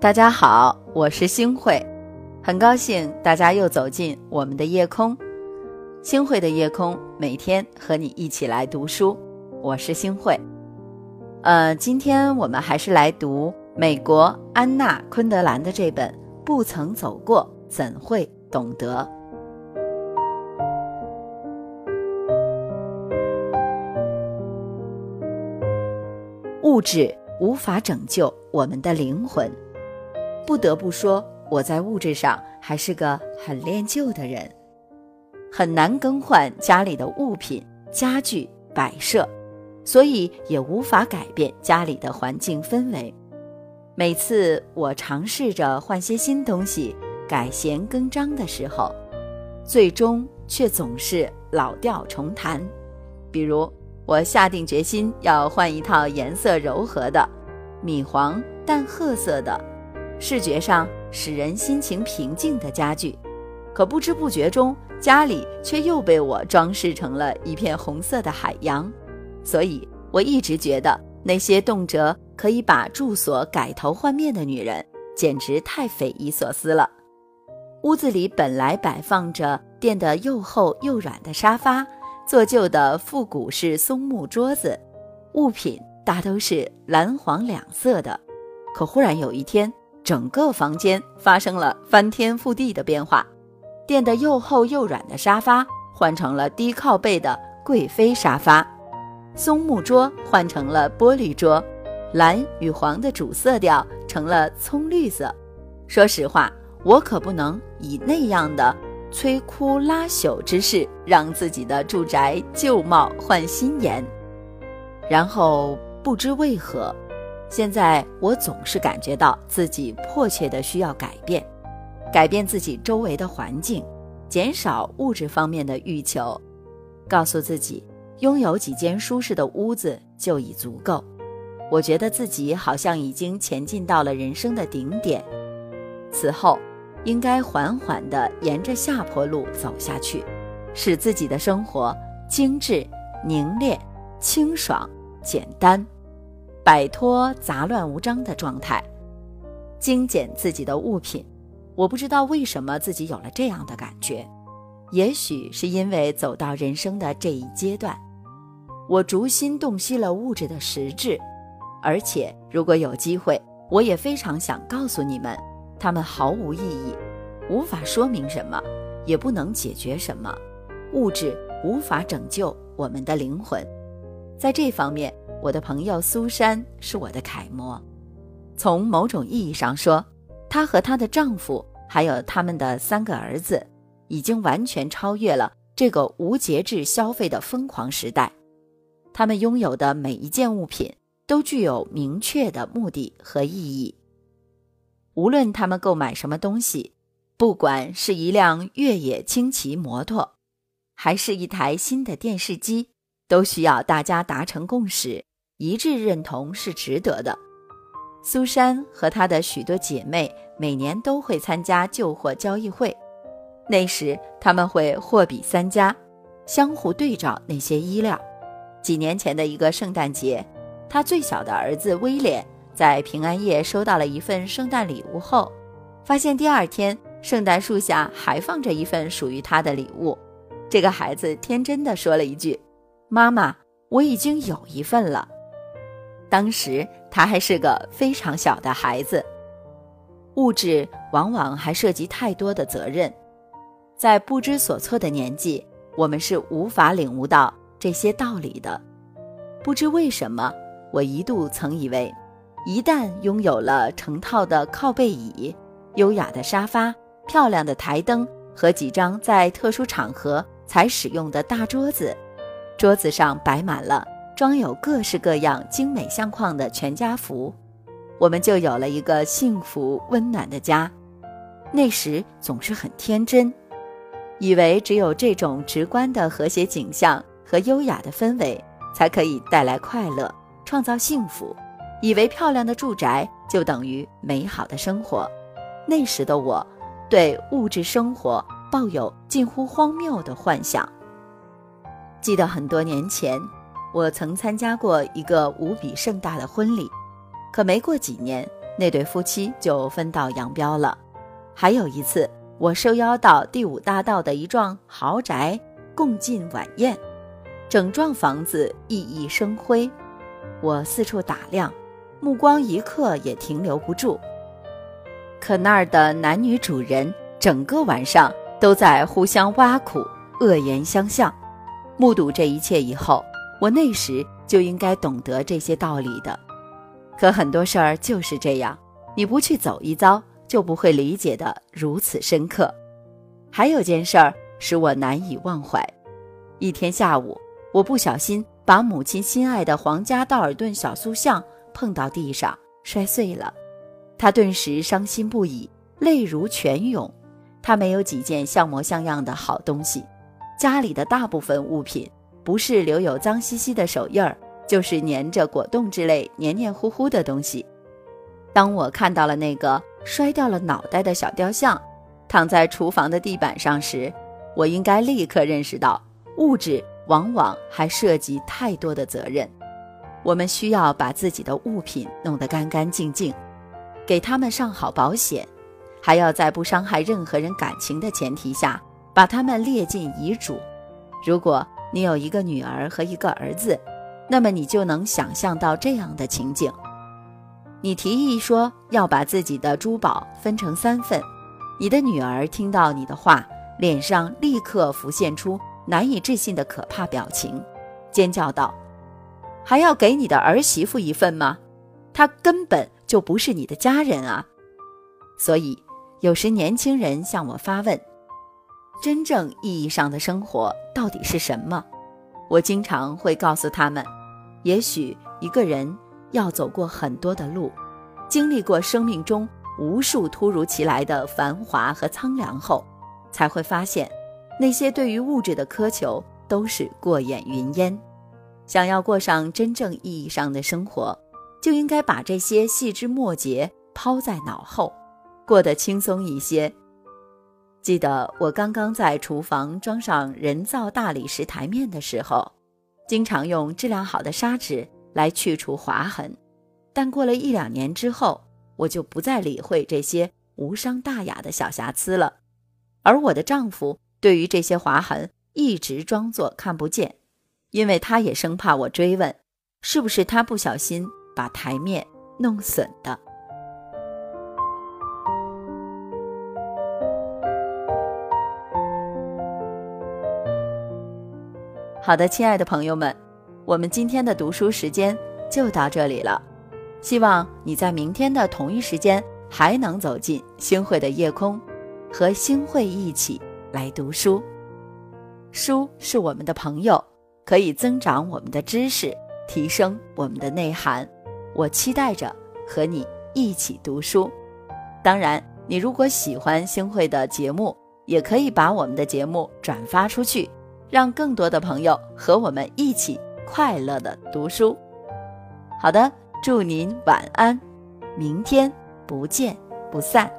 大家好，我是星慧，很高兴大家又走进我们的夜空。星慧的夜空，每天和你一起来读书。我是星慧。呃，今天我们还是来读美国安娜·昆德兰的这本《不曾走过，怎会懂得》。物质无法拯救我们的灵魂。不得不说，我在物质上还是个很恋旧的人，很难更换家里的物品、家具、摆设，所以也无法改变家里的环境氛围。每次我尝试着换些新东西、改弦更张的时候，最终却总是老调重弹。比如，我下定决心要换一套颜色柔和的米黄淡褐色的。视觉上使人心情平静的家具，可不知不觉中，家里却又被我装饰成了一片红色的海洋。所以，我一直觉得那些动辄可以把住所改头换面的女人，简直太匪夷所思了。屋子里本来摆放着垫得又厚又软的沙发，做旧的复古式松木桌子，物品大都是蓝黄两色的。可忽然有一天，整个房间发生了翻天覆地的变化，垫得又厚又软的沙发换成了低靠背的贵妃沙发，松木桌换成了玻璃桌，蓝与黄的主色调成了葱绿色。说实话，我可不能以那样的摧枯拉朽之势让自己的住宅旧貌换新颜。然后不知为何。现在我总是感觉到自己迫切的需要改变，改变自己周围的环境，减少物质方面的欲求，告诉自己拥有几间舒适的屋子就已足够。我觉得自己好像已经前进到了人生的顶点，此后应该缓缓地沿着下坡路走下去，使自己的生活精致、凝练、清爽、简单。摆脱杂乱无章的状态，精简自己的物品。我不知道为什么自己有了这样的感觉，也许是因为走到人生的这一阶段，我逐心洞悉了物质的实质。而且，如果有机会，我也非常想告诉你们，它们毫无意义，无法说明什么，也不能解决什么。物质无法拯救我们的灵魂，在这方面。我的朋友苏珊是我的楷模，从某种意义上说，她和她的丈夫还有他们的三个儿子，已经完全超越了这个无节制消费的疯狂时代。他们拥有的每一件物品都具有明确的目的和意义。无论他们购买什么东西，不管是一辆越野轻骑摩托，还是一台新的电视机，都需要大家达成共识。一致认同是值得的。苏珊和她的许多姐妹每年都会参加旧货交易会，那时他们会货比三家，相互对照那些衣料。几年前的一个圣诞节，他最小的儿子威廉在平安夜收到了一份圣诞礼物后，发现第二天圣诞树下还放着一份属于他的礼物。这个孩子天真的说了一句：“妈妈，我已经有一份了。”当时他还是个非常小的孩子，物质往往还涉及太多的责任，在不知所措的年纪，我们是无法领悟到这些道理的。不知为什么，我一度曾以为，一旦拥有了成套的靠背椅、优雅的沙发、漂亮的台灯和几张在特殊场合才使用的大桌子，桌子上摆满了。装有各式各样精美相框的全家福，我们就有了一个幸福温暖的家。那时总是很天真，以为只有这种直观的和谐景象和优雅的氛围，才可以带来快乐、创造幸福。以为漂亮的住宅就等于美好的生活。那时的我，对物质生活抱有近乎荒谬的幻想。记得很多年前。我曾参加过一个无比盛大的婚礼，可没过几年，那对夫妻就分道扬镳了。还有一次，我受邀到第五大道的一幢豪宅共进晚宴，整幢房子熠熠生辉。我四处打量，目光一刻也停留不住。可那儿的男女主人整个晚上都在互相挖苦、恶言相向。目睹这一切以后，我那时就应该懂得这些道理的。可很多事儿就是这样，你不去走一遭，就不会理解的如此深刻。还有件事儿使我难以忘怀。一天下午，我不小心把母亲心爱的皇家道尔顿小塑像碰到地上，摔碎了。她顿时伤心不已，泪如泉涌。她没有几件像模像样的好东西，家里的大部分物品不是留有脏兮兮的手印儿。就是粘着果冻之类黏黏糊糊的东西。当我看到了那个摔掉了脑袋的小雕像，躺在厨房的地板上时，我应该立刻认识到，物质往往还涉及太多的责任。我们需要把自己的物品弄得干干净净，给他们上好保险，还要在不伤害任何人感情的前提下，把他们列进遗嘱。如果你有一个女儿和一个儿子，那么你就能想象到这样的情景：你提议说要把自己的珠宝分成三份，你的女儿听到你的话，脸上立刻浮现出难以置信的可怕表情，尖叫道：“还要给你的儿媳妇一份吗？她根本就不是你的家人啊！”所以，有时年轻人向我发问：“真正意义上的生活到底是什么？”我经常会告诉他们。也许一个人要走过很多的路，经历过生命中无数突如其来的繁华和苍凉后，才会发现，那些对于物质的苛求都是过眼云烟。想要过上真正意义上的生活，就应该把这些细枝末节抛在脑后，过得轻松一些。记得我刚刚在厨房装上人造大理石台面的时候。经常用质量好的砂纸来去除划痕，但过了一两年之后，我就不再理会这些无伤大雅的小瑕疵了。而我的丈夫对于这些划痕一直装作看不见，因为他也生怕我追问，是不是他不小心把台面弄损的。好的，亲爱的朋友们，我们今天的读书时间就到这里了。希望你在明天的同一时间还能走进星慧的夜空，和星慧一起来读书。书是我们的朋友，可以增长我们的知识，提升我们的内涵。我期待着和你一起读书。当然，你如果喜欢星慧的节目，也可以把我们的节目转发出去。让更多的朋友和我们一起快乐的读书。好的，祝您晚安，明天不见不散。